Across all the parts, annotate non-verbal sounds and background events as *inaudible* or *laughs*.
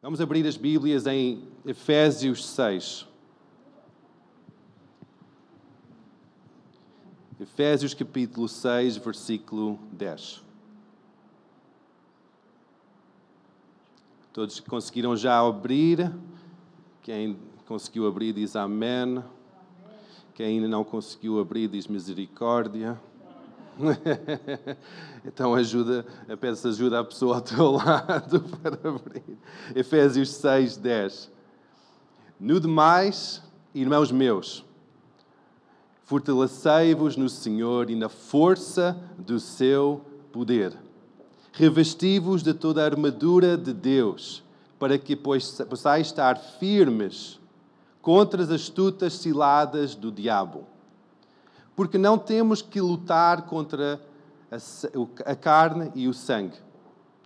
Vamos abrir as Bíblias em Efésios 6. Efésios capítulo 6, versículo 10. Todos conseguiram já abrir? Quem conseguiu abrir diz amém. Quem ainda não conseguiu abrir diz misericórdia. *laughs* então ajuda, peço ajuda à pessoa ao teu *laughs* lado para abrir. Efésios 6, 10. No demais, irmãos meus, fortalecei-vos no Senhor e na força do seu poder. Revesti-vos de toda a armadura de Deus, para que possais estar firmes contra as astutas ciladas do diabo porque não temos que lutar contra a, carne e o sangue,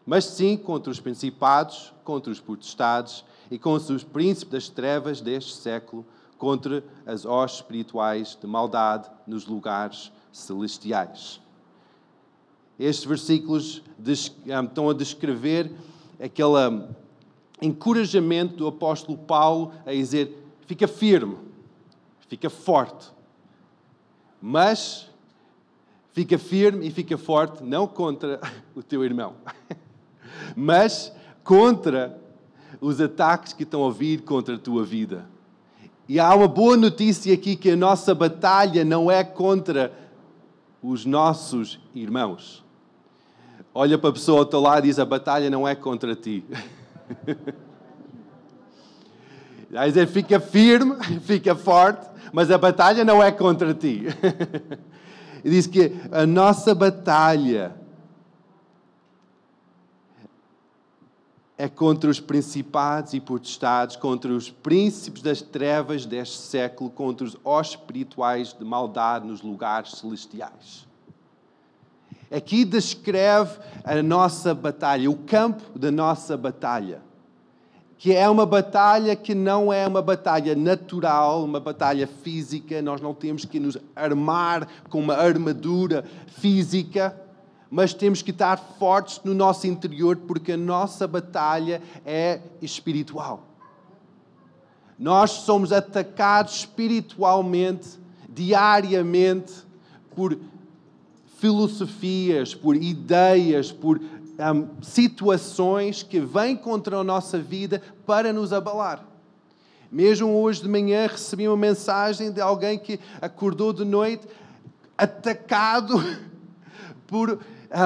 mas sim contra os principados, contra os potestades e contra os príncipes das trevas deste século, contra as hostes espirituais de maldade nos lugares celestiais. Estes versículos estão a descrever aquele encorajamento do apóstolo Paulo a dizer: fica firme, fica forte, mas fica firme e fica forte, não contra *laughs* o teu irmão, *laughs* mas contra os ataques que estão a vir contra a tua vida. E há uma boa notícia aqui que a nossa batalha não é contra os nossos irmãos. Olha para a pessoa ao teu lado e diz: a batalha não é contra ti. *laughs* Vai dizer, fica firme, *laughs* fica forte, mas a batalha não é contra ti. *laughs* e diz que a nossa batalha é contra os principados e potestades, contra os príncipes das trevas deste século, contra os espirituais de maldade nos lugares celestiais. Aqui descreve a nossa batalha, o campo da nossa batalha que é uma batalha que não é uma batalha natural, uma batalha física, nós não temos que nos armar com uma armadura física, mas temos que estar fortes no nosso interior, porque a nossa batalha é espiritual. Nós somos atacados espiritualmente, diariamente, por filosofias, por ideias, por um, situações que vêm contra a nossa vida para nos abalar. Mesmo hoje de manhã recebi uma mensagem de alguém que acordou de noite atacado *laughs* por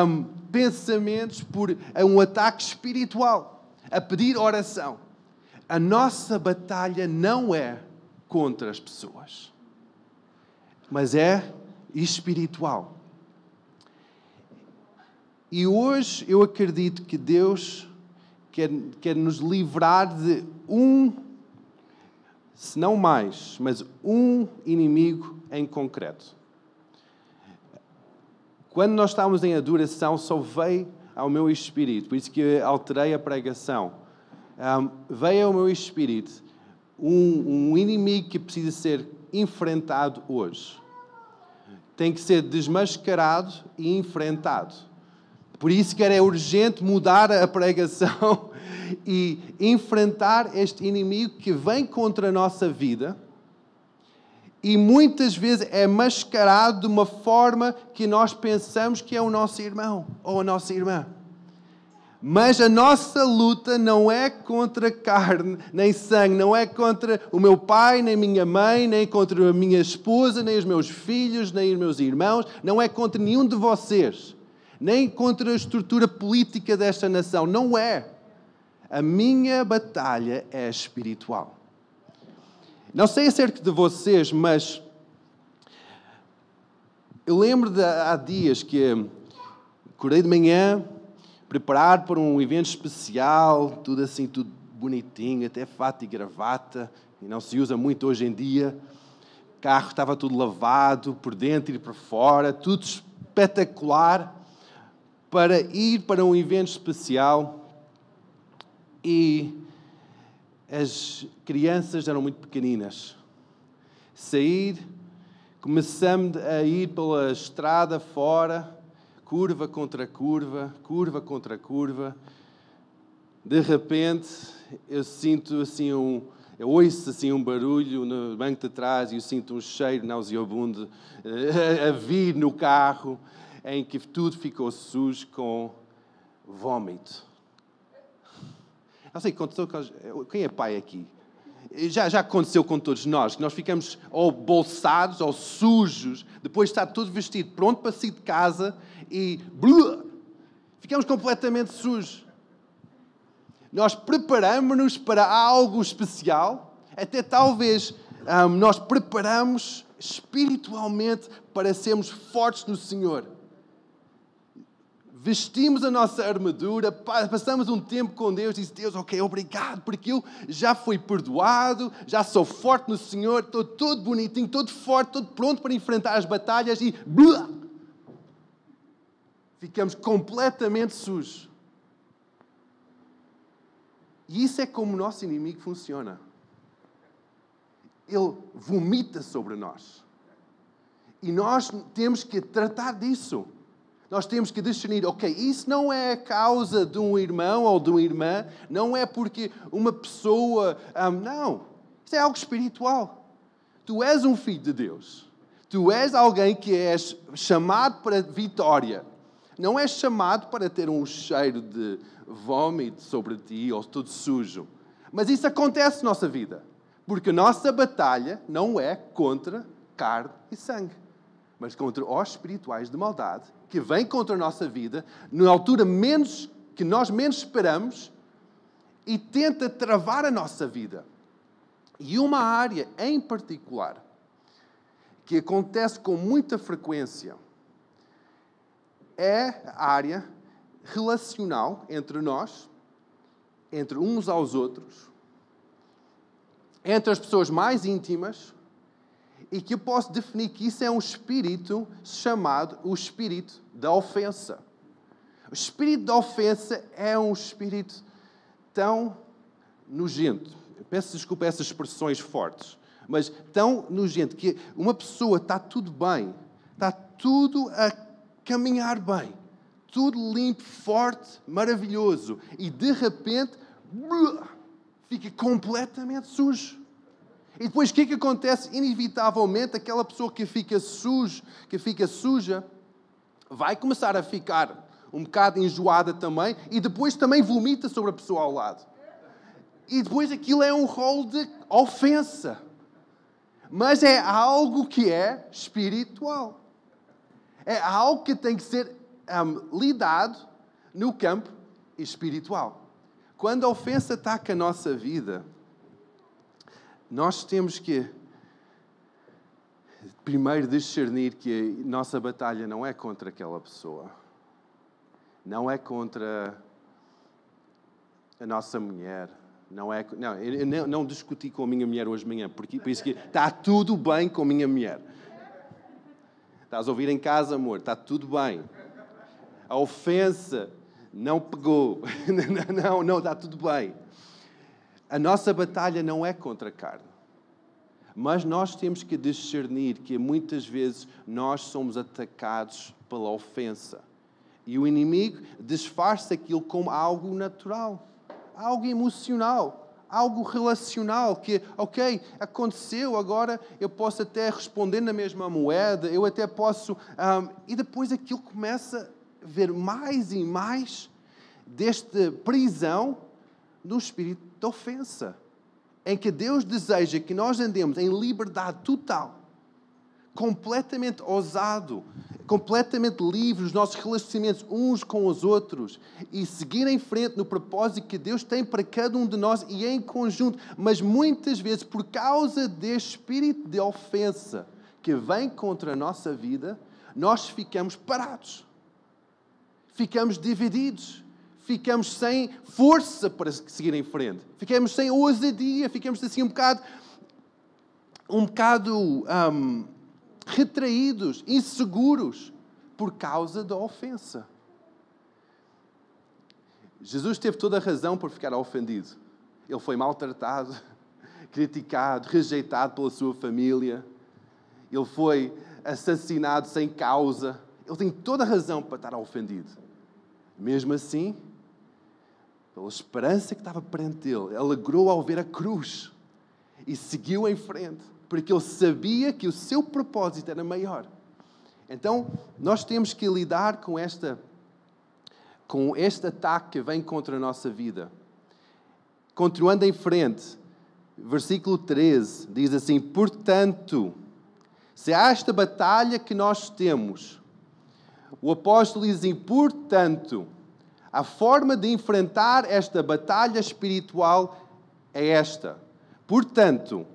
um, pensamentos, por um ataque espiritual, a pedir oração. A nossa batalha não é contra as pessoas, mas é espiritual. E hoje eu acredito que Deus quer, quer nos livrar de um, se não mais, mas um inimigo em concreto. Quando nós estávamos em adoração, só veio ao meu espírito, por isso que alterei a pregação. Um, veio ao meu espírito um, um inimigo que precisa ser enfrentado hoje. Tem que ser desmascarado e enfrentado. Por isso que era urgente mudar a pregação *laughs* e enfrentar este inimigo que vem contra a nossa vida e muitas vezes é mascarado de uma forma que nós pensamos que é o nosso irmão ou a nossa irmã. Mas a nossa luta não é contra carne nem sangue, não é contra o meu pai, nem minha mãe, nem contra a minha esposa, nem os meus filhos, nem os meus irmãos, não é contra nenhum de vocês nem contra a estrutura política desta nação. Não é. A minha batalha é espiritual. Não sei acerca de vocês, mas eu lembro de há dias que acordei de manhã, preparado para um evento especial, tudo assim, tudo bonitinho, até fato e gravata, e não se usa muito hoje em dia. O carro estava tudo lavado, por dentro e por fora, tudo espetacular para ir para um evento especial e as crianças eram muito pequeninas. Sair, começamos a ir pela estrada fora, curva contra curva, curva contra curva. De repente, eu sinto assim um, eu ouço assim um barulho no banco de trás e eu sinto um cheiro nauseabundo a, a vir no carro em que tudo ficou sujo com vômito. Não sei, quem é pai aqui? Já, já aconteceu com todos nós, que nós ficamos ou bolsados ou sujos, depois está tudo vestido, pronto para sair de casa e ficamos completamente sujos. Nós preparamos-nos para algo especial, até talvez um, nós preparamos espiritualmente para sermos fortes no Senhor vestimos a nossa armadura, passamos um tempo com Deus e diz Deus, ok, obrigado, porque eu já fui perdoado, já sou forte no Senhor, estou todo bonitinho, todo forte, todo pronto para enfrentar as batalhas e blá, ficamos completamente sujos. E isso é como o nosso inimigo funciona. Ele vomita sobre nós. E nós temos que tratar disso. Nós temos que discernir, ok, isso não é a causa de um irmão ou de uma irmã, não é porque uma pessoa. Um, não. Isso é algo espiritual. Tu és um filho de Deus. Tu és alguém que és chamado para vitória. Não és chamado para ter um cheiro de vômito sobre ti ou tudo sujo. Mas isso acontece na nossa vida. Porque a nossa batalha não é contra carne e sangue, mas contra os espirituais de maldade que vem contra a nossa vida, na altura menos que nós menos esperamos, e tenta travar a nossa vida. E uma área em particular que acontece com muita frequência é a área relacional entre nós, entre uns aos outros, entre as pessoas mais íntimas e que eu posso definir que isso é um espírito chamado o espírito da ofensa. O espírito da ofensa é um espírito tão nojento. Eu peço desculpa essas expressões fortes, mas tão nojento que uma pessoa está tudo bem, está tudo a caminhar bem, tudo limpo, forte, maravilhoso, e de repente fica completamente sujo. E depois o que é que acontece? Inevitavelmente, aquela pessoa que fica suja, que fica suja, vai começar a ficar um bocado enjoada também e depois também vomita sobre a pessoa ao lado. E depois aquilo é um rol de ofensa. Mas é algo que é espiritual. É algo que tem que ser um, lidado no campo espiritual. Quando a ofensa ataca a nossa vida, nós temos que primeiro discernir que a nossa batalha não é contra aquela pessoa, não é contra a nossa mulher, não é. Não, eu não, não discuti com a minha mulher hoje de manhã, porque por isso que está tudo bem com a minha mulher. Estás a ouvir em casa, amor, está tudo bem. A ofensa não pegou. *laughs* Não, não, está tudo bem. A nossa batalha não é contra a carne. Mas nós temos que discernir que muitas vezes nós somos atacados pela ofensa. E o inimigo disfarça aquilo como algo natural, algo emocional, algo relacional, que, ok, aconteceu, agora eu posso até responder na mesma moeda, eu até posso. Um, e depois aquilo começa a ver mais e mais desta prisão no espírito de ofensa, em que Deus deseja que nós andemos em liberdade total, completamente ousado, completamente livre nos nossos relacionamentos uns com os outros e seguir em frente no propósito que Deus tem para cada um de nós e em conjunto. Mas muitas vezes, por causa deste espírito de ofensa que vem contra a nossa vida, nós ficamos parados, ficamos divididos ficamos sem força para seguir em frente. Ficamos sem ousadia, ficamos assim um bocado, um bocado um, retraídos, inseguros, por causa da ofensa. Jesus teve toda a razão por ficar ofendido. Ele foi maltratado, *laughs* criticado, rejeitado pela sua família. Ele foi assassinado sem causa. Ele tem toda a razão para estar ofendido. Mesmo assim, pela esperança que estava perante dele, alegrou ao ver a cruz e seguiu em frente, porque ele sabia que o seu propósito era maior. Então, nós temos que lidar com esta com este ataque que vem contra a nossa vida. Continuando em frente, versículo 13 diz assim: Portanto, se há esta batalha que nós temos, o apóstolo diz assim: Portanto, a forma de enfrentar esta batalha espiritual é esta. Portanto,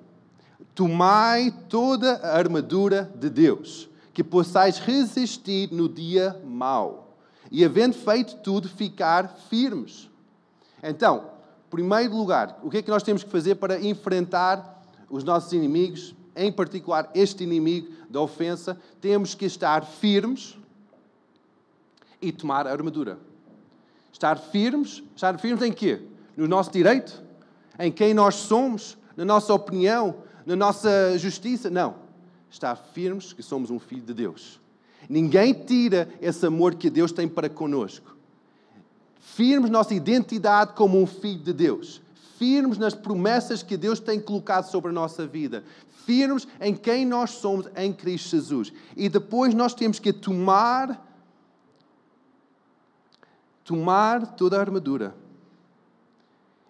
tomai toda a armadura de Deus, que possais resistir no dia mau, e havendo feito tudo, ficar firmes. Então, primeiro lugar, o que é que nós temos que fazer para enfrentar os nossos inimigos, em particular este inimigo da ofensa? Temos que estar firmes e tomar a armadura. Estar firmes, estar firmes em quê? No nosso direito? Em quem nós somos? Na nossa opinião? Na nossa justiça? Não. Estar firmes que somos um filho de Deus. Ninguém tira esse amor que Deus tem para conosco. Firmes nossa identidade como um filho de Deus. Firmes nas promessas que Deus tem colocado sobre a nossa vida. Firmes em quem nós somos em Cristo Jesus. E depois nós temos que tomar tomar toda a armadura.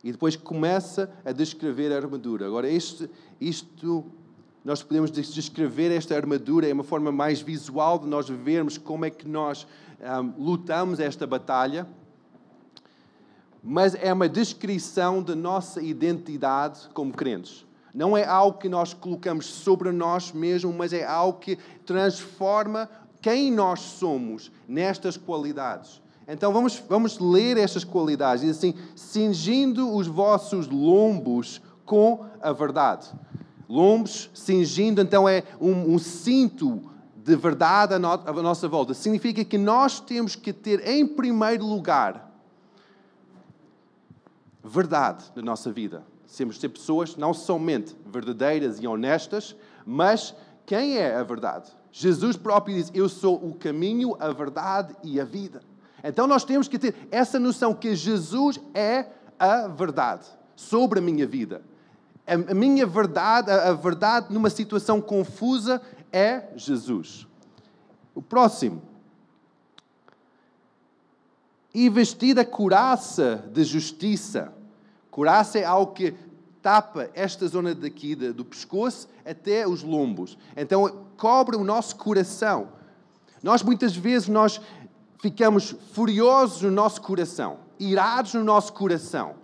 E depois começa a descrever a armadura. Agora, este, isto, nós podemos descrever esta armadura, é uma forma mais visual de nós vermos como é que nós um, lutamos esta batalha. Mas é uma descrição da nossa identidade como crentes. Não é algo que nós colocamos sobre nós mesmos, mas é algo que transforma quem nós somos nestas qualidades. Então vamos, vamos ler estas qualidades. Diz assim: cingindo os vossos lombos com a verdade. Lombos, cingindo, então é um, um cinto de verdade à, no, à nossa volta. Significa que nós temos que ter em primeiro lugar verdade na nossa vida. Temos de ser pessoas não somente verdadeiras e honestas, mas quem é a verdade? Jesus próprio diz: Eu sou o caminho, a verdade e a vida. Então nós temos que ter essa noção que Jesus é a verdade sobre a minha vida. A minha verdade, a verdade numa situação confusa é Jesus. O próximo. E vestida couraça de justiça. Couraça é algo que tapa esta zona daqui do pescoço até os lombos. Então cobre o nosso coração. Nós muitas vezes nós ficamos furiosos no nosso coração, irados no nosso coração,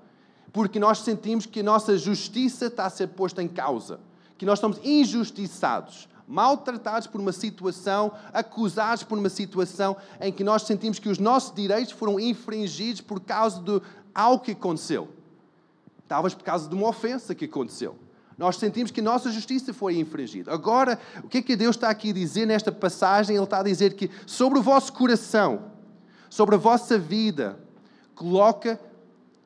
porque nós sentimos que a nossa justiça está a ser posta em causa, que nós estamos injustiçados, maltratados por uma situação, acusados por uma situação em que nós sentimos que os nossos direitos foram infringidos por causa de algo que aconteceu. Talvez por causa de uma ofensa que aconteceu. Nós sentimos que nossa justiça foi infringida. Agora, o que é que Deus está aqui a dizer nesta passagem? Ele está a dizer que sobre o vosso coração, sobre a vossa vida, coloca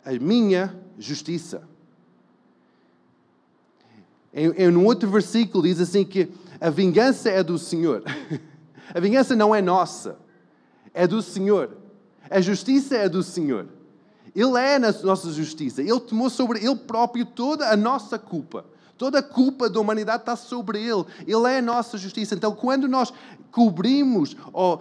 a minha justiça. Em, em um outro versículo diz assim que a vingança é do Senhor. *laughs* A vingança não é nossa, é do Senhor. A justiça é do Senhor. Ele é a nossa justiça. Ele tomou sobre ele próprio toda a nossa culpa. Toda a culpa da humanidade está sobre Ele. Ele é a nossa justiça. Então, quando nós cobrimos ou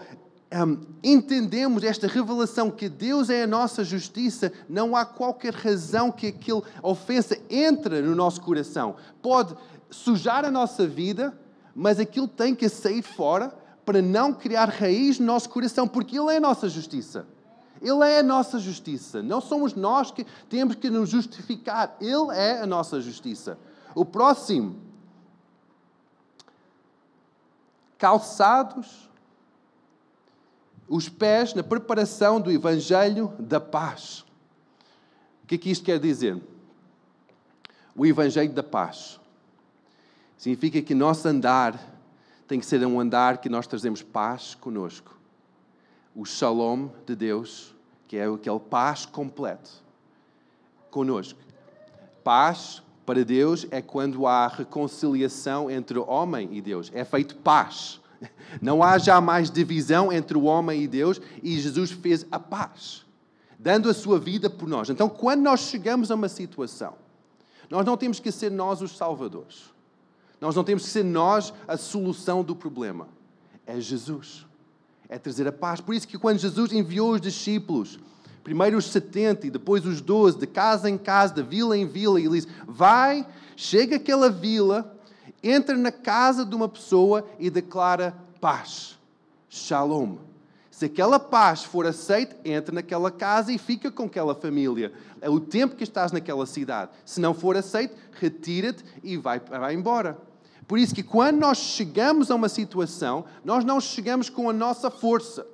um, entendemos esta revelação que Deus é a nossa justiça, não há qualquer razão que aquela ofensa entre no nosso coração. Pode sujar a nossa vida, mas aquilo tem que sair fora para não criar raiz no nosso coração, porque Ele é a nossa justiça. Ele é a nossa justiça. Não somos nós que temos que nos justificar. Ele é a nossa justiça. O próximo. Calçados os pés na preparação do Evangelho da paz. O que é que isto quer dizer? O Evangelho da paz significa que nosso andar tem que ser um andar que nós trazemos paz conosco. O shalom de Deus, que é aquele paz completo conosco. Paz para Deus é quando há reconciliação entre o homem e Deus. É feito paz. *laughs* Não há jamais divisão entre o homem e Deus e Jesus fez a paz. dando a sua vida por nós. Então, quando nós chegamos a uma situação, nós não temos que ser nós os salvadores. Nós não temos que ser nós a solução do problema. É Jesus. É trazer a paz. Por isso que quando Jesus enviou os discípulos, primeiro os 70 e depois os 12, de casa em casa, de vila em vila, e ele diz: Vai, chega àquela vila, entra na casa de uma pessoa e declara paz. Shalom. Se aquela paz for aceita, entra naquela casa e fica com aquela família. É o tempo que estás naquela cidade. Se não for aceito, retira-te e vai, vai embora. Por isso que quando nós chegamos a uma situação, nós não chegamos com a nossa força,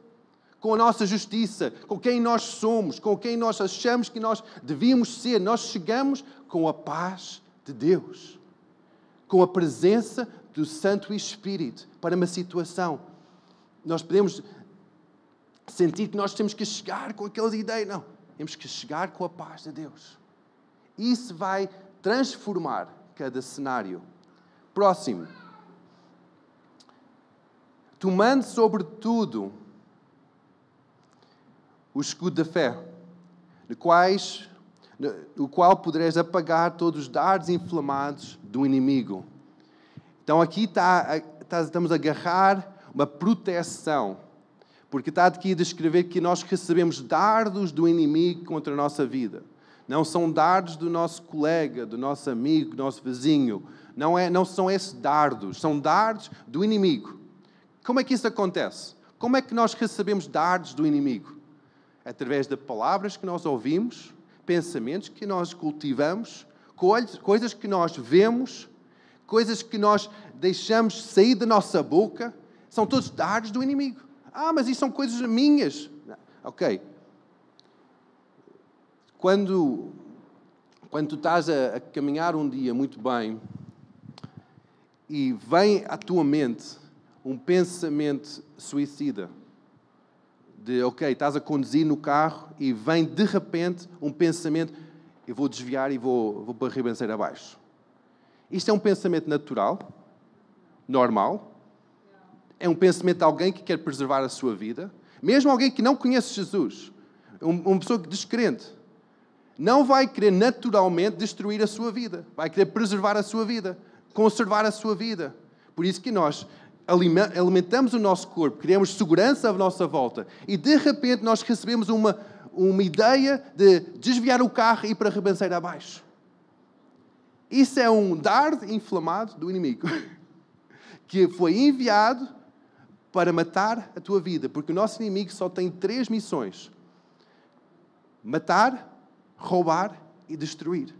com a nossa justiça, com quem nós somos, com quem nós achamos que nós devíamos ser. Nós chegamos com a paz de Deus, com a presença do Santo Espírito para uma situação. Nós podemos sentir que nós temos que chegar com aquelas ideias. Não, temos que chegar com a paz de Deus. Isso vai transformar cada cenário. Próximo. Tomando sobretudo o escudo da fé, de quais, o qual poderás apagar todos os dardos inflamados do inimigo. Então aqui está, está, estamos a agarrar uma proteção, porque está aqui a descrever que nós recebemos dardos do inimigo contra a nossa vida. Não são dardos do nosso colega, do nosso amigo, do nosso vizinho, não, é, não são esses dardos, são dardos do inimigo. Como é que isso acontece? Como é que nós recebemos dardos do inimigo? Através de palavras que nós ouvimos, pensamentos que nós cultivamos, coisas que nós vemos, coisas que nós deixamos sair da nossa boca, são todos dardos do inimigo. Ah, mas isso são coisas minhas. Ok. Quando, quando tu estás a, a caminhar um dia muito bem, e vem à tua mente um pensamento suicida. De, ok, estás a conduzir no carro e vem de repente um pensamento: eu vou desviar e vou, vou para a ribanceira abaixo. Isto é um pensamento natural, normal. É um pensamento de alguém que quer preservar a sua vida. Mesmo alguém que não conhece Jesus, uma pessoa descrente, não vai querer naturalmente destruir a sua vida, vai querer preservar a sua vida conservar a sua vida. Por isso que nós alimentamos o nosso corpo, criamos segurança à nossa volta e de repente nós recebemos uma, uma ideia de desviar o carro e ir para a ribanceira abaixo. Isso é um dardo inflamado do inimigo *laughs* que foi enviado para matar a tua vida, porque o nosso inimigo só tem três missões: matar, roubar e destruir.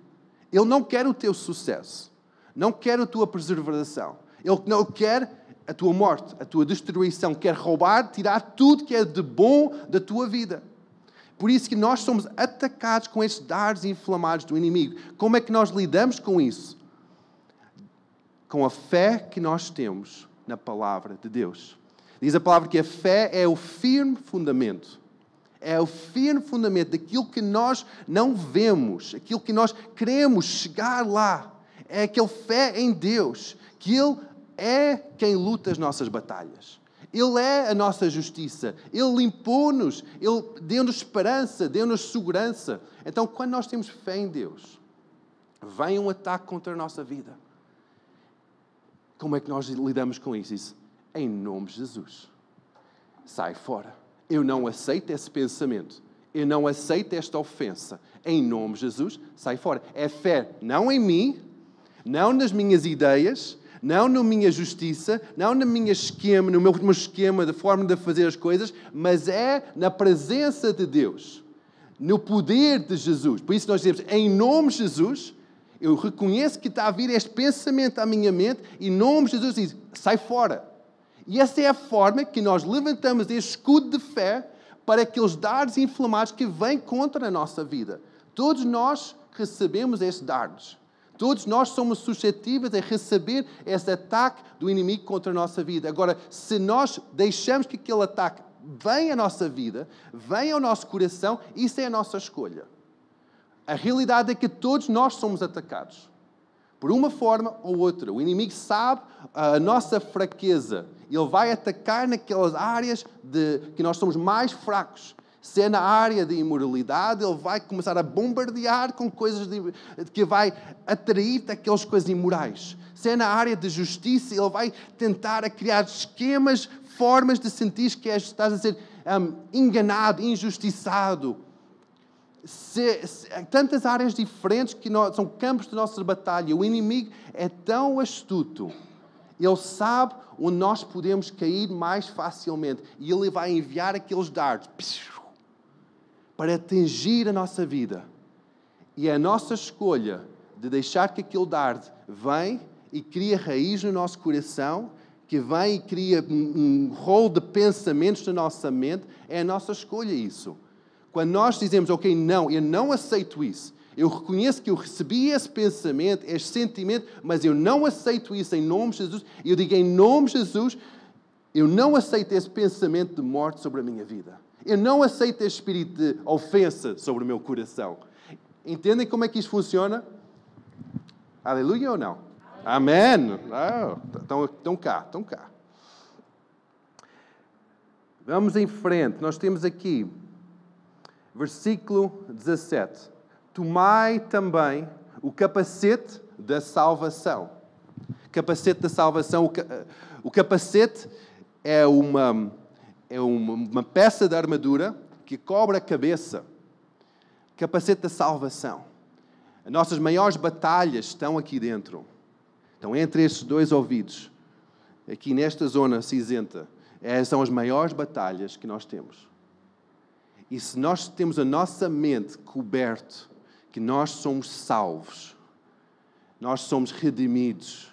Ele não quer o teu sucesso não quer a tua preservação. Ele não quer a tua morte, a tua destruição. Quer roubar, tirar tudo que é de bom da tua vida. Por isso que nós somos atacados com estes dardos inflamados do inimigo. Como é que nós lidamos com isso? Com a fé que nós temos na palavra de Deus. Diz a palavra que a fé é o firme fundamento. É o firme fundamento daquilo que nós não vemos, aquilo que nós queremos chegar lá é aquele fé em Deus, que Ele é quem luta as nossas batalhas. Ele é a nossa justiça. Ele limpou-nos. Ele deu-nos esperança, deu-nos segurança. Então, quando nós temos fé em Deus, vem um ataque contra a nossa vida. Como é que nós lidamos com isso? isso? Em nome de Jesus. Sai fora. Eu não aceito esse pensamento. Eu não aceito esta ofensa. Em nome de Jesus, sai fora. É fé não em mim, não nas minhas ideias, não na minha justiça, não no meu esquema, no meu esquema de forma de fazer as coisas, mas é na presença de Deus, no poder de Jesus. Por isso nós dizemos, em nome de Jesus, eu reconheço que está a vir este pensamento à minha mente, e em nome de Jesus diz, sai fora. E essa é a forma que nós levantamos este escudo de fé para aqueles dardos inflamados que vêm contra a nossa vida. Todos nós recebemos estes dardos. Todos nós somos suscetíveis a receber esse ataque do inimigo contra a nossa vida. Agora, se nós deixamos que aquele ataque venha à nossa vida, venha ao nosso coração, isso é a nossa escolha. A realidade é que todos nós somos atacados. Por uma forma ou outra. O inimigo sabe a nossa fraqueza. Ele vai atacar naquelas áreas de que nós somos mais fracos. Se é na área de imoralidade, ele vai começar a bombardear com coisas de, que vai atrair-te aquelas coisas imorais. Se é na área de justiça, ele vai tentar a criar esquemas, formas de sentir que estás a ser um, enganado, injustiçado. Se, se, tantas áreas diferentes que nós, são campos de nossa batalha. O inimigo é tão astuto. Ele sabe onde nós podemos cair mais facilmente. E ele vai enviar aqueles dardos para atingir a nossa vida. E é a nossa escolha de deixar que aquele dardo venha e cria raiz no nosso coração, que vem e cria um, um rol de pensamentos na nossa mente, é a nossa escolha isso. Quando nós dizemos, ok, não, eu não aceito isso, eu reconheço que eu recebi esse pensamento, esse sentimento, mas eu não aceito isso em nome de Jesus, eu digo em nome de Jesus, eu não aceito esse pensamento de morte sobre a minha vida. Eu não aceito esse espírito de ofensa sobre o meu coração. Entendem como é que isso funciona? Aleluia ou não? Amém. Estão, estão cá, estão cá. Vamos em frente. Nós temos aqui, versículo 17. Tomai também o capacete da salvação. Capacete da salvação. O capacete é uma é uma, uma peça de armadura que cobre a cabeça. Capacete da salvação. As nossas maiores batalhas estão aqui dentro. Estão entre estes dois ouvidos. Aqui nesta zona cinzenta. Essas são as maiores batalhas que nós temos. E se nós temos a nossa mente coberta, que nós somos salvos, nós somos redimidos,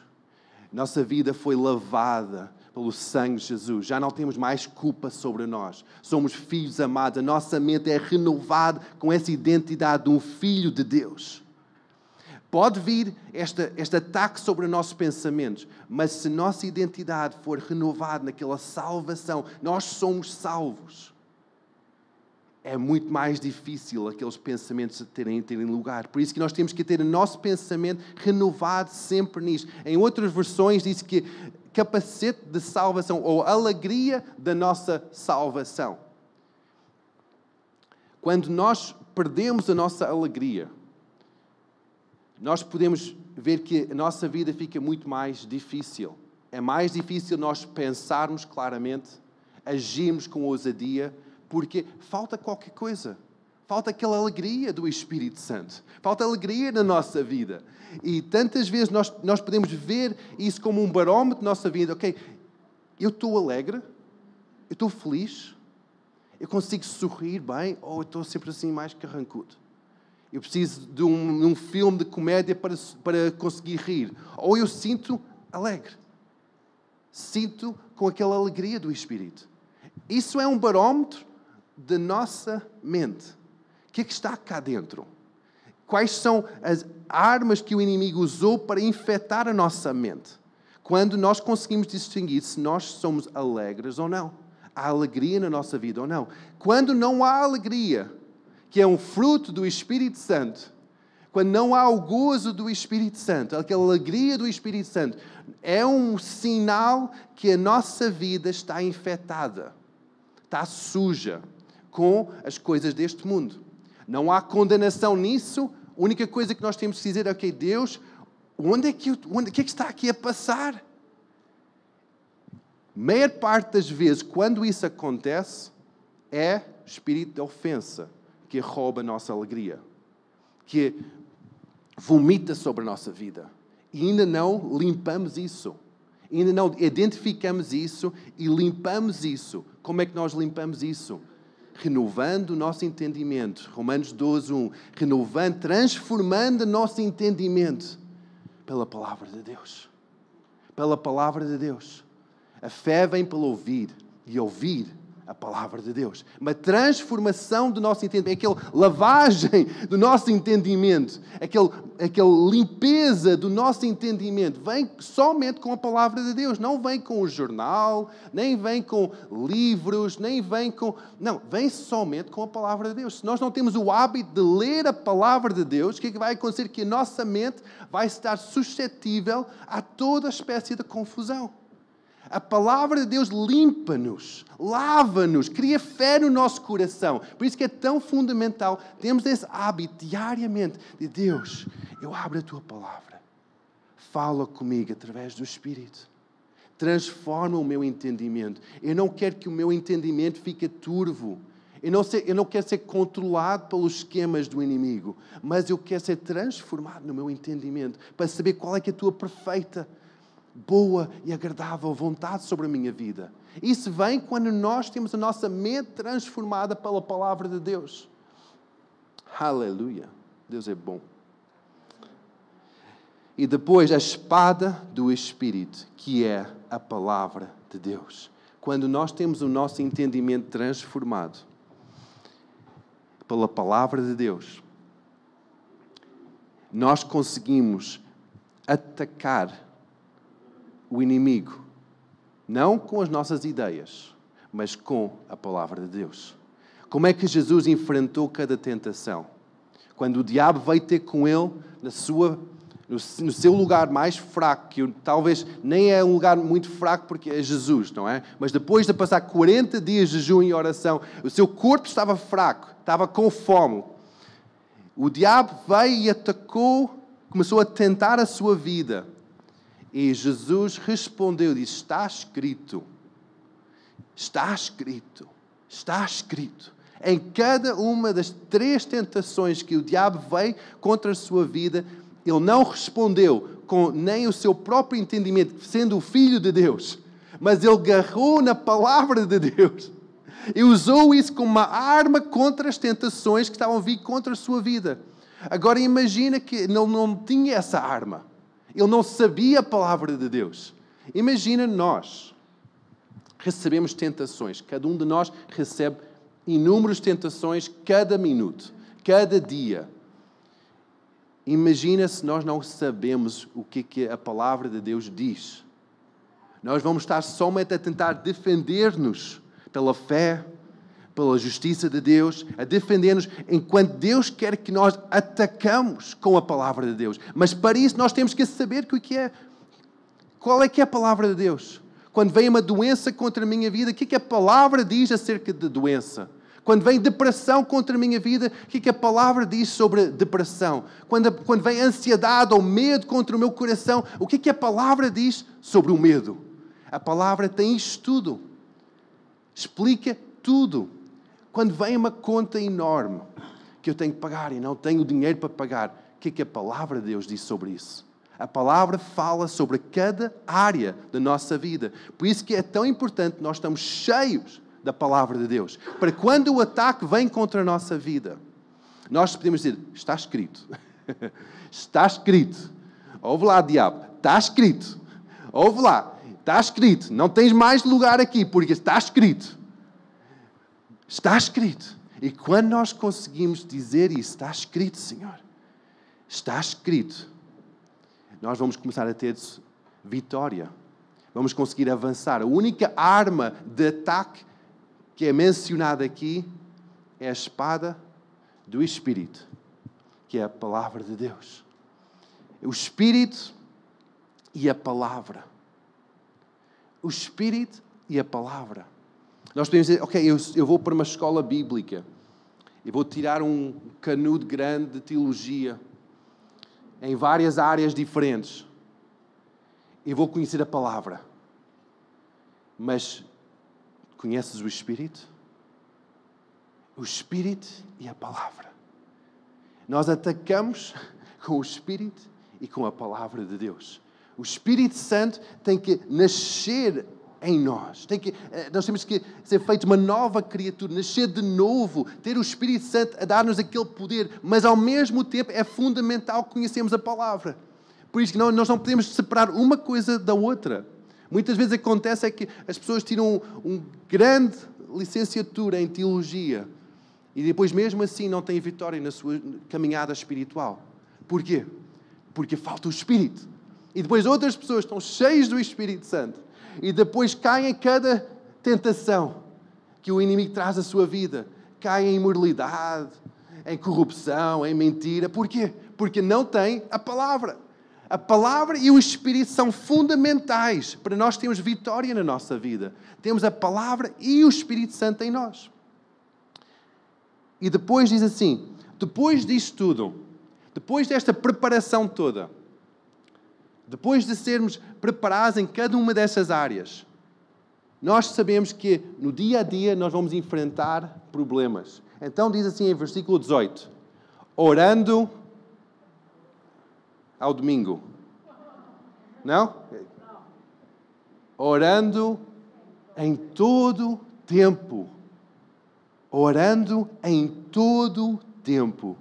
nossa vida foi lavada, pelo sangue de Jesus. Já não temos mais culpa sobre nós. Somos filhos amados. A nossa mente é renovada com essa identidade de um filho de Deus. Pode vir este, este ataque sobre os nossos pensamentos, mas se nossa identidade for renovada naquela salvação, nós somos salvos. É muito mais difícil aqueles pensamentos terem, terem lugar. Por isso que nós temos que ter o nosso pensamento renovado sempre nisso. Em outras versões diz que capacete de salvação ou alegria da nossa salvação. Quando nós perdemos a nossa alegria, nós podemos ver que a nossa vida fica muito mais difícil. É mais difícil nós pensarmos claramente, agirmos com ousadia, porque falta qualquer coisa. Falta aquela alegria do Espírito Santo. Falta alegria na nossa vida. E tantas vezes nós, nós podemos ver isso como um barómetro da nossa vida. Ok, eu estou alegre, eu estou feliz, eu consigo sorrir bem ou eu estou sempre assim mais carrancudo? Eu preciso de um, um filme de comédia para, para conseguir rir. Ou eu sinto alegre. Sinto com aquela alegria do Espírito. Isso é um barómetro da nossa mente. O que que está cá dentro? Quais são as armas que o inimigo usou para infectar a nossa mente? Quando nós conseguimos distinguir se nós somos alegres ou não. Há alegria na nossa vida ou não. Quando não há alegria, que é um fruto do Espírito Santo, quando não há o gozo do Espírito Santo, aquela alegria do Espírito Santo, é um sinal que a nossa vida está infectada, está suja com as coisas deste mundo. Não há condenação nisso, a única coisa que nós temos que dizer é, ok, Deus, onde é que, onde, o que é que está aqui a passar? Meia parte das vezes, quando isso acontece, é espírito de ofensa que rouba a nossa alegria, que vomita sobre a nossa vida. E ainda não limpamos isso. Ainda não identificamos isso e limpamos isso. Como é que nós limpamos isso? Renovando o nosso entendimento. Romanos 12, 1. Renovando, transformando o nosso entendimento pela palavra de Deus. Pela palavra de Deus. A fé vem pelo ouvir e ouvir a palavra de Deus. Uma transformação do nosso entendimento, aquela lavagem do nosso entendimento, aquela, aquela limpeza do nosso entendimento, vem somente com a palavra de Deus. Não vem com o jornal, nem vem com livros, nem vem com. Não, vem somente com a palavra de Deus. Se nós não temos o hábito de ler a palavra de Deus, o que, é que vai acontecer? Que a nossa mente vai estar suscetível a toda espécie de confusão A palavra de Deus limpa-nos, lava-nos, cria fé no nosso coração. Por isso que é tão fundamental termos esse hábito diariamente de Deus, eu abro a tua palavra. Fala comigo através do Espírito. Transforma o meu entendimento. Eu não quero que o meu entendimento fique turvo. Eu não, sei, eu não quero ser controlado pelos esquemas do inimigo, mas eu quero ser transformado no meu entendimento para saber qual é é a tua perfeita boa e agradável vontade sobre a minha vida. Isso vem quando nós temos a nossa mente transformada pela palavra de Deus. Aleluia. Deus é bom. E depois a espada do Espírito, que é a palavra de Deus. Quando nós temos o nosso entendimento transformado pela palavra de Deus, nós conseguimos atacar o inimigo, não com as nossas ideias, mas com a palavra de Deus. Como é que Jesus enfrentou cada tentação? Quando o diabo veio ter com ele na sua, no, seu lugar mais fraco, que talvez nem é um lugar muito fraco porque é Jesus, não é? Mas depois de passar 40 dias de jejum e oração, o seu corpo estava fraco, estava com fome. O diabo veio e atacou, começou a tentar a sua vida. E Jesus respondeu: disse, Está escrito, está escrito, está escrito. Em cada uma das três tentações que o diabo veio contra a sua vida, ele não respondeu com nem o seu próprio entendimento, sendo o filho de Deus, mas ele agarrou na palavra de Deus e usou isso como uma arma contra as tentações que estavam a vir contra a sua vida. Agora imagina que ele não tinha essa arma. Ele não sabia a palavra de Deus. Imagina nós. Recebemos tentações. Cada um de nós recebe inúmeras tentações cada minuto, cada dia. Imagina se nós não sabemos o que, que a palavra de Deus diz. Nós vamos estar somente a tentar defender-nos pela fé, pela justiça de Deus, a defender-nos, enquanto Deus quer que nós atacamos com a palavra de Deus. Mas para isso nós temos que saber o que é. Qual é que é a palavra de Deus? Quando vem uma doença contra a minha vida, o que, é que a palavra diz acerca de doença? Quando vem depressão contra a minha vida, o que, é que a palavra diz sobre depressão? Quando, quando vem ansiedade ou medo contra o meu coração, o que, é que a palavra diz sobre o medo? A palavra tem isto tudo. Explica tudo. Quando vem uma conta enorme que eu tenho que pagar e não tenho dinheiro para pagar, o que é que a palavra de Deus diz sobre isso? A palavra fala sobre cada área da nossa vida. Por isso que é tão importante nós estamos cheios da palavra de Deus. Para quando o ataque vem contra a nossa vida, nós podemos dizer: está escrito. *laughs* está escrito. Ouve lá, diabo. Está escrito. Ouve lá. Está escrito. Não tens mais lugar aqui, porque está escrito. Está escrito. E quando nós conseguimos dizer isso, está escrito, Senhor, está escrito, nós vamos começar a ter vitória. Vamos conseguir avançar. A única arma de ataque que é mencionada aqui é a espada do Espírito, que é a palavra de Deus. O Espírito e a palavra. O Espírito e a palavra. Nós podemos dizer, ok, eu, eu vou para uma escola bíblica, eu vou tirar um canudo grande de teologia em várias áreas diferentes. Eu vou conhecer a palavra. Mas conheces o Espírito? O Espírito e a palavra. Nós atacamos *laughs* com o Espírito e com a palavra de Deus. O Espírito Santo tem que nascer em nós. Tem que, eh, nós temos que ser feito uma nova criatura, nascer de novo, ter o Espírito Santo a dar-nos aquele poder, mas ao mesmo tempo é fundamental conhecermos a palavra. Por isso que nós não podemos separar uma coisa da outra. Muitas vezes acontece é que as pessoas tiram um, um grande licenciatura em teologia e depois mesmo assim não têm vitória na sua caminhada espiritual. Porquê? Porque falta o Espírito. E depois outras pessoas estão cheias do Espírito Santo e depois caem em cada tentação que o inimigo traz à sua vida. Caem em imoralidade, em corrupção, em mentira. Porquê? Porque não tem a palavra. A palavra e o Espírito são fundamentais para nós termos vitória na nossa vida. Temos a palavra e o Espírito Santo em nós. E depois diz assim: depois disto tudo, depois desta preparação toda, depois de sermos preparados em cada uma dessas áreas, nós sabemos que no dia a dia nós vamos enfrentar problemas. Então diz assim em versículo 18: orando ao domingo. Não? Orando em todo tempo. Orando em todo tempo,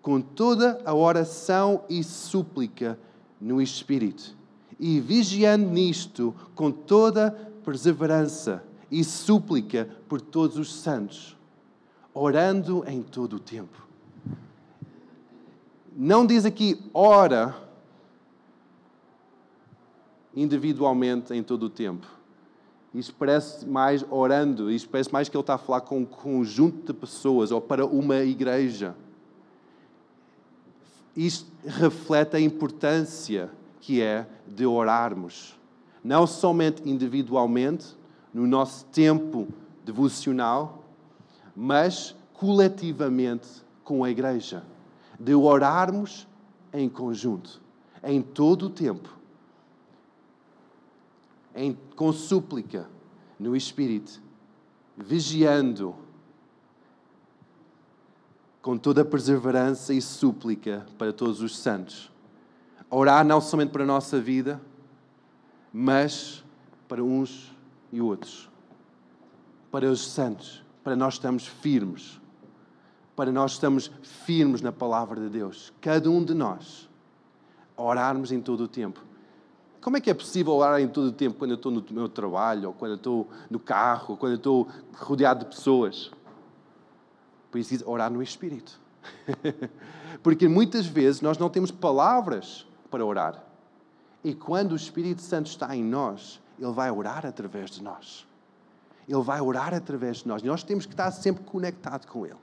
com toda a oração e súplica no Espírito, e vigiando nisto com toda perseverança e súplica por todos os santos, orando em todo o tempo. Não diz aqui ora individualmente em todo o tempo. Isto parece mais orando, isto parece mais que ele está a falar com um conjunto de pessoas ou para uma igreja. Isto reflete a importância que é de orarmos, não somente individualmente, no nosso tempo devocional, mas coletivamente com a igreja, de orarmos em conjunto, em todo o tempo em, com súplica no Espírito, vigiando com toda a perseverança e súplica para todos os santos. Orar não somente para a nossa vida, mas para uns e outros. Para os santos, para nós estarmos firmes. Para nós estamos firmes na palavra de Deus. Cada um de nós. Orarmos em todo o tempo. Como é que é possível orar em todo o tempo quando eu estou no meu trabalho, ou quando eu estou no carro, ou quando eu estou rodeado de pessoas? Por isso diz orar no Espírito. *laughs* Porque muitas vezes nós não temos palavras para orar. E quando o Espírito Santo está em nós, ele vai orar através de nós. Ele vai orar através de nós. E nós temos que estar sempre conectados com Ele.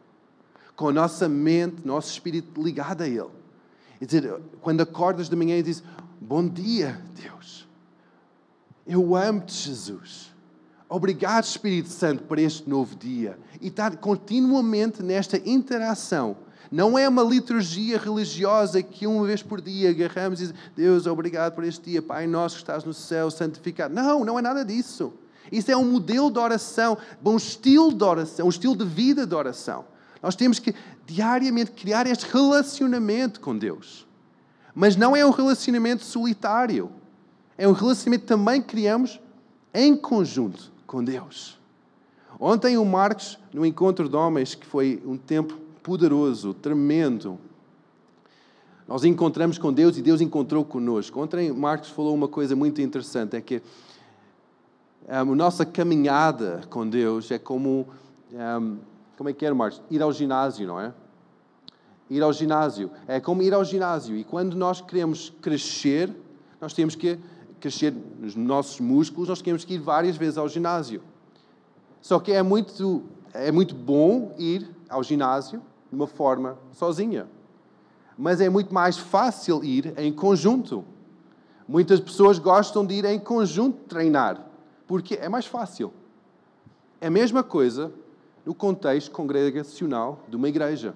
Com a nossa mente, nosso espírito ligado a Ele. E dizer, quando acordas de manhã e dizes, Bom dia, Deus. Eu amo-te, Jesus. Obrigado, Espírito Santo, por este novo dia. E estar continuamente nesta interação. Não é uma liturgia religiosa que uma vez por dia agarramos e dizemos, Deus, obrigado por este dia, Pai nosso que estás no céu, santificado. Não, não é nada disso. Isso é um modelo de oração, um estilo de oração, um estilo de vida de oração. Nós temos que diariamente criar este relacionamento com Deus. Mas não é um relacionamento solitário. É um relacionamento que também criamos em conjunto com Deus. Ontem o Marcos, no encontro de homens, que foi um tempo poderoso, tremendo, nós encontramos com Deus e Deus encontrou conosco. Ontem Marcos falou uma coisa muito interessante, é que a nossa caminhada com Deus é como, um, como é que é, Marcos? Ir ao ginásio, não é? ir ao ginásio. É como ir ao ginásio. E quando nós queremos crescer, nós temos que crescer nos nossos músculos, nós temos que ir várias vezes ao ginásio. Só que é muito, é muito bom ir ao ginásio de uma forma sozinha. Mas é muito mais fácil ir em conjunto. Muitas pessoas gostam de ir em conjunto treinar, porque é mais fácil. É a mesma coisa no contexto congregacional de uma igreja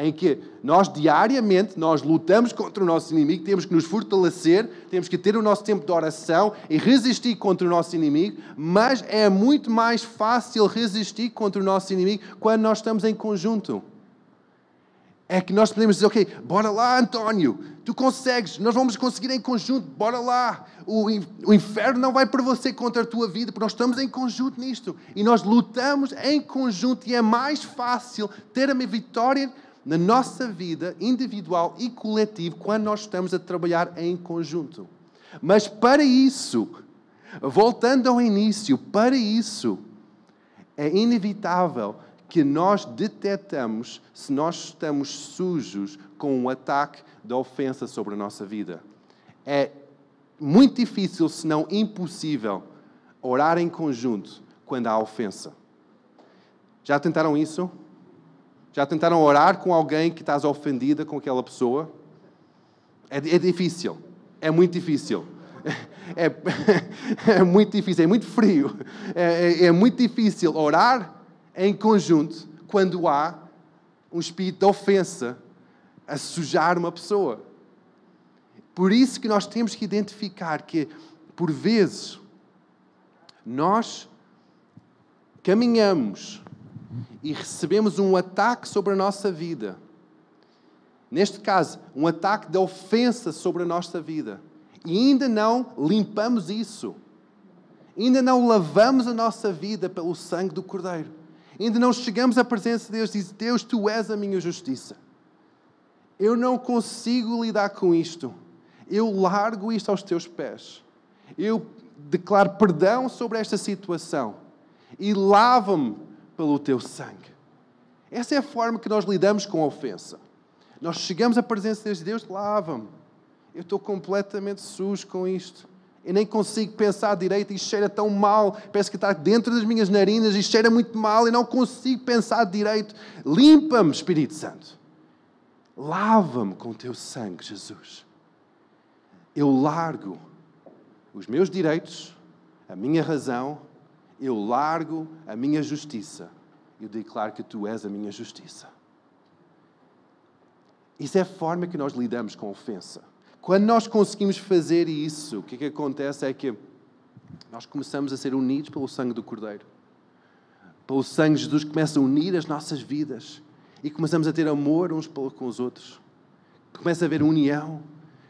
em que nós diariamente nós lutamos contra o nosso inimigo, temos que nos fortalecer, temos que ter o nosso tempo de oração e resistir contra o nosso inimigo, mas é muito mais fácil resistir contra o nosso inimigo quando nós estamos em conjunto. É que nós podemos dizer, ok, bora lá, António, tu consegues, nós vamos conseguir em conjunto, bora lá. O, inferno não vai por você contra a tua vida, porque nós estamos em conjunto nisto. E nós lutamos em conjunto e é mais fácil ter a minha vitória na nossa vida individual e coletiva quando nós estamos a trabalhar em conjunto. Mas para isso, voltando ao início, para isso é inevitável que nós detectamos se nós estamos sujos com um ataque de ofensa sobre a nossa vida. É muito difícil, se não impossível, orar em conjunto quando há ofensa. Já tentaram isso? Já tentaram orar com alguém que estás ofendida com aquela pessoa? É, é difícil. É muito difícil. É, *laughs* é muito difícil, é muito frio. É, é, é muito difícil orar em conjunto quando há um espírito de ofensa a sujar uma pessoa. Por isso que nós temos que identificar que, por vezes, nós caminhamos e recebemos um ataque sobre a nossa vida. Neste caso, um ataque de ofensa sobre a nossa vida. E ainda não limpamos isso. Ainda não lavamos a nossa vida pelo sangue do Cordeiro. Ainda não chegamos à presença de Deus e diz: Deus, tu és a minha justiça. Eu não consigo lidar com isto. Eu largo isto aos teus pés. Eu declaro perdão sobre esta situação e lava-me pelo teu sangue. Essa é a forma que nós lidamos com a ofensa. Nós chegamos à presença de Deus, lava-me. Eu estou completamente sujo com isto. Eu nem consigo pensar direito e cheira tão mal. Parece que está dentro das minhas narinas e cheira muito mal e não consigo pensar direito. Limpa-me, Espírito Santo. Lava-me com teu sangue, Jesus. Eu largo os meus direitos, a minha razão, eu largo a minha justiça. Eu declaro que tu és a minha justiça. Isso é a forma que nós lidamos com a ofensa. Quando nós conseguimos fazer isso, o que, é que acontece é que nós começamos a ser unidos pelo sangue do Cordeiro. Pelo sangue de Jesus começa a unir as nossas vidas e começamos a ter amor uns com os outros. Começa a haver união,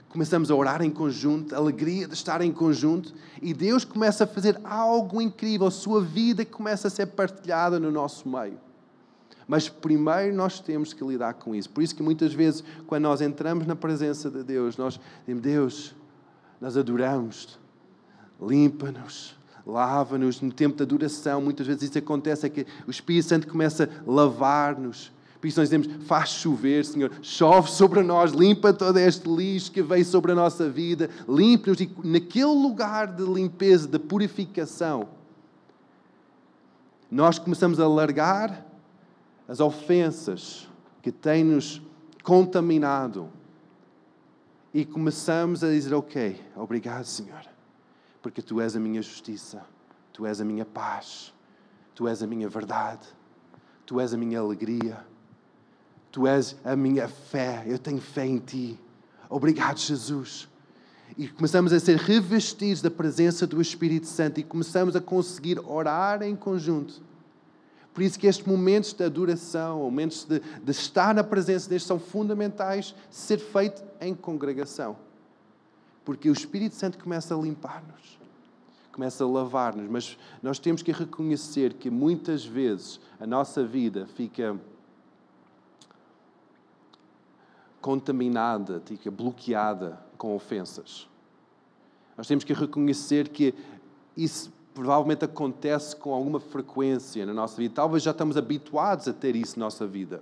começamos a orar em conjunto, alegria de estar em conjunto e Deus começa a fazer algo incrível, a sua vida começa a ser partilhada no nosso meio. Mas primeiro nós temos que lidar com isso. Por isso que muitas vezes, quando nós entramos na presença de Deus, nós dizemos, Deus, nós adoramos, limpa-nos, lava-nos. No tempo da adoração, muitas vezes isso acontece, é que o Espírito Santo começa a lavar-nos. Por isso nós dizemos, faz chover, Senhor, chove sobre nós, limpa todo este lixo que veio sobre a nossa vida, limpa-nos. E naquele lugar de limpeza, de purificação, nós começamos a largar as ofensas que têm-nos contaminado e começamos a dizer: Ok, obrigado, Senhor, porque tu és a minha justiça, tu és a minha paz, tu és a minha verdade, tu és a minha alegria, tu és a minha fé, eu tenho fé em ti. Obrigado, Jesus. E começamos a ser revestidos da presença do Espírito Santo e começamos a conseguir orar em conjunto por isso que estes momentos de adoração, momentos de, de estar na presença de Deus, são fundamentais ser feito em congregação. Porque o Espírito Santo começa a limpar-nos, começa a lavar-nos, mas nós temos que reconhecer que muitas vezes a nossa vida fica contaminada, fica bloqueada com ofensas. Nós temos que reconhecer que isso provavelmente acontece com alguma frequência na nossa vida. Talvez já estamos habituados a ter isso na nossa vida.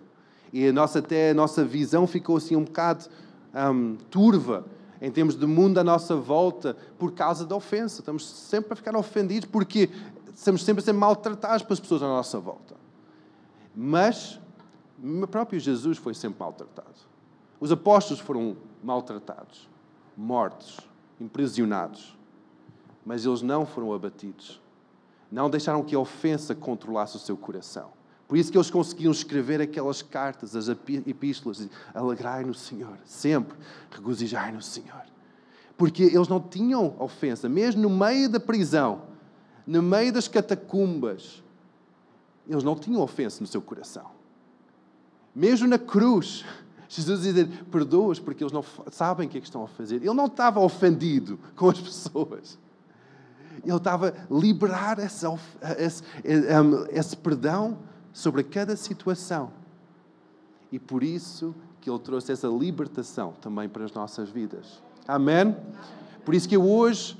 E a nossa, até a nossa visão ficou assim um bocado um, turva em termos de mundo à nossa volta por causa da ofensa. Estamos sempre a ficar ofendidos porque estamos sempre a ser maltratados pelas pessoas à nossa volta. Mas o próprio Jesus foi sempre maltratado. Os apóstolos foram maltratados, mortos, imprisionados mas eles não foram abatidos. Não deixaram que a ofensa controlasse o seu coração. Por isso que eles conseguiam escrever aquelas cartas, as epístolas, alegrai no Senhor, sempre regozijai no Senhor. Porque eles não tinham ofensa, mesmo no meio da prisão, no meio das catacumbas, eles não tinham ofensa no seu coração. Mesmo na cruz, Jesus dizia, perdoa-os porque eles não sabem o que é que estão a fazer. Ele não estava ofendido *laughs* com as pessoas ele estava a liberar esse, esse, esse perdão sobre cada situação. E por isso que ele trouxe essa libertação também para as nossas vidas. Amém? Por isso que hoje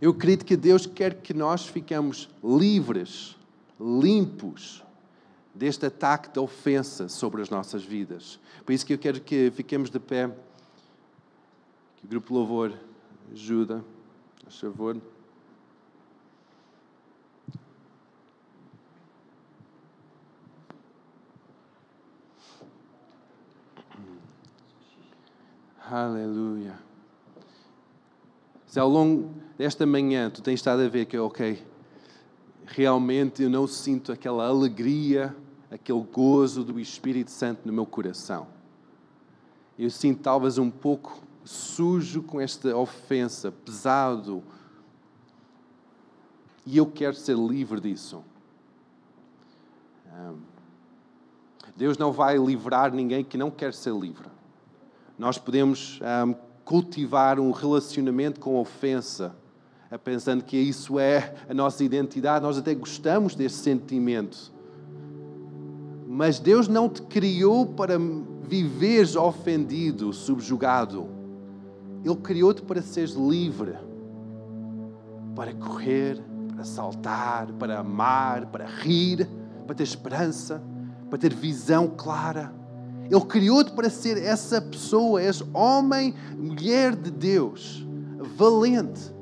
eu acredito que Deus quer que nós fiquemos livres, limpos deste ataque de ofensa sobre as nossas vidas. Por isso que eu quero que fiquemos de pé. Que o grupo Louvor ajuda. Por favor. Aleluia. Se ao longo desta manhã tu tens estado a ver que, ok, realmente eu não sinto aquela alegria, aquele gozo do Espírito Santo no meu coração. Eu sinto talvez um pouco sujo com esta ofensa, pesado. E eu quero ser livre disso. Deus não vai livrar ninguém que não quer ser livre. Nós podemos um, cultivar um relacionamento com ofensa, pensando que isso é a nossa identidade. Nós até gostamos desse sentimento. Mas Deus não te criou para viveres ofendido, subjugado. Ele criou-te para seres livre, para correr, para saltar, para amar, para rir, para ter esperança, para ter visão clara. Ele criou-te para ser essa pessoa, és homem, mulher de Deus, valente,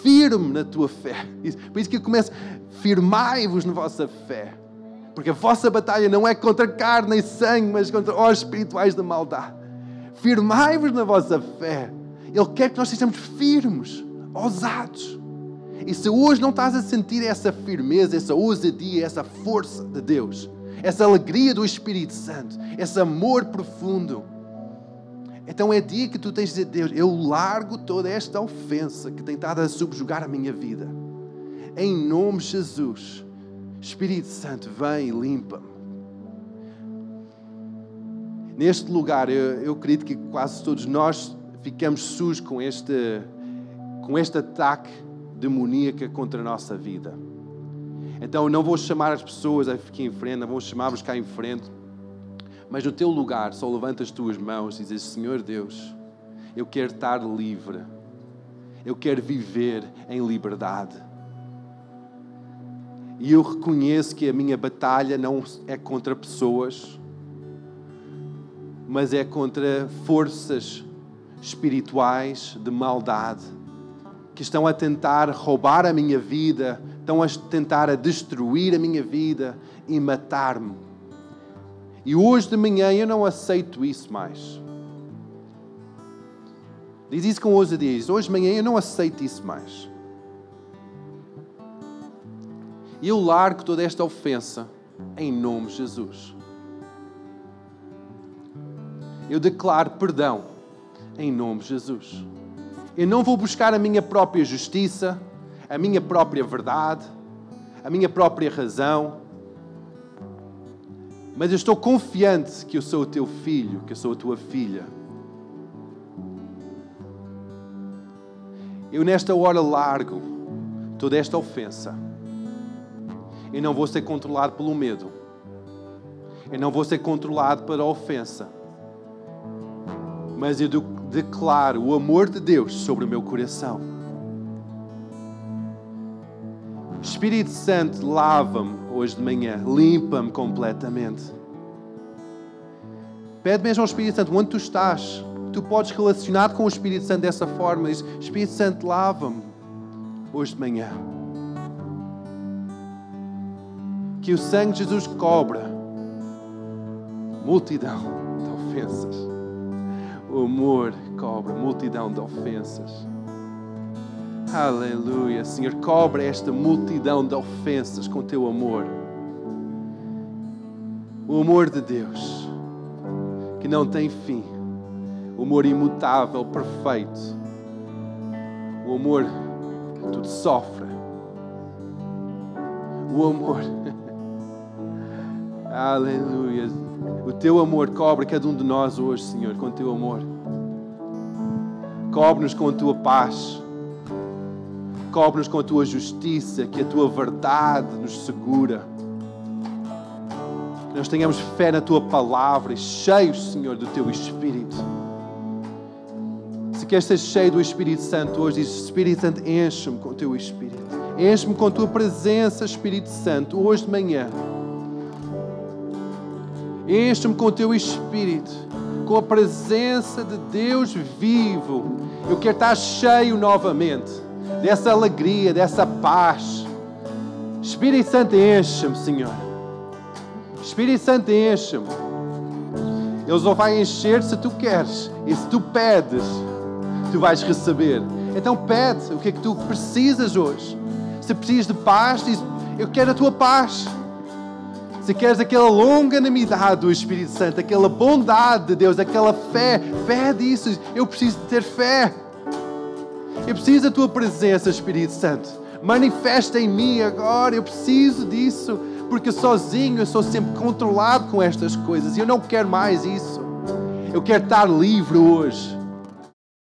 firme na tua fé. Por isso que começa, firmai-vos na vossa fé. Porque a vossa batalha não é contra carne e sangue, mas contra os espirituais da maldade. Firmai-vos na vossa fé. Ele quer que nós sejamos firmes, ousados. E se hoje não estás a sentir essa firmeza, essa ousadia, essa força de Deus, essa alegria do Espírito Santo, esse amor profundo. Então é dia que tu tens de dizer, Deus, eu largo toda esta ofensa que tem estado a subjugar a minha vida. Em nome de Jesus, Espírito Santo, vem e limpa-me. Neste lugar, eu, eu acredito que quase todos nós ficamos sujos com este, com este ataque demoníaco contra a nossa vida. Então não vou chamar as pessoas aqui em frente, não vou chamar-vos cá em frente. Mas no teu lugar, só levanta as tuas mãos e dizes: Senhor Deus, eu quero estar livre. Eu quero viver em liberdade. E eu reconheço que a minha batalha não é contra pessoas, mas é contra forças espirituais de maldade que estão a tentar roubar a minha vida, estão a tentar a destruir a minha vida e matar-me. E hoje de manhã eu não aceito isso mais. Diz isso com ousadia. Hoje de manhã eu não aceito isso mais. Eu largo toda esta ofensa em nome de Jesus. Eu declaro perdão em nome de Jesus. Eu não vou buscar a minha própria justiça, a minha própria verdade, a minha própria razão. Mas eu estou confiante que eu sou o teu filho, que eu sou a tua filha. Eu nesta hora largo toda esta ofensa. Eu não vou ser controlado pelo medo. Eu não vou ser controlado pela ofensa. Mas eu declaro o amor de Deus sobre o meu coração. Espírito Santo, lava-me hoje de manhã, limpa-me completamente. Pede mesmo ao Espírito Santo, onde tu estás, tu podes relacionar com o Espírito Santo dessa forma. Espírito Santo, lava-me hoje de manhã. Que o sangue de Jesus cobra multidão de ofensas. O amor cobra multidão de ofensas. Aleluia, Senhor, cobre esta multidão de ofensas com teu amor. O amor de Deus, que não tem fim. O amor imutável, perfeito. O amor que tudo sofre. O amor. Aleluia. O teu amor cobre cada um de nós hoje, Senhor, com o teu amor. Cobre-nos com a tua paz Cobre-nos com a tua justiça, que a tua verdade nos segura. Que nós tenhamos fé na tua palavra e cheios, Senhor, do teu Espírito. Se queres ser cheio do Espírito Santo hoje, diz: Espírito Santo, enche-me com o teu Espírito. Enche-me com a tua presença, Espírito Santo, hoje de manhã. Enche-me com o teu Espírito, com a presença de Deus vivo. Eu quero estar cheio novamente dessa alegria, dessa paz. Espírito Santo, enche-me, Senhor. Espírito Santo, enche-me. Ele só vai encher se tu queres. E se tu pedes, tu vais receber. Então pede o que é que tu precisas hoje. Se precisas de paz, diz: Eu quero a tua paz. Se queres aquela longanimidade do Espírito Santo, aquela bondade de Deus, aquela fé, pede isso. Eu preciso de ter fé. Eu preciso da tua presença, Espírito Santo. Manifesta em mim agora. Eu preciso disso. Porque sozinho eu sou sempre controlado com estas coisas. E eu não quero mais isso. Eu quero estar livre hoje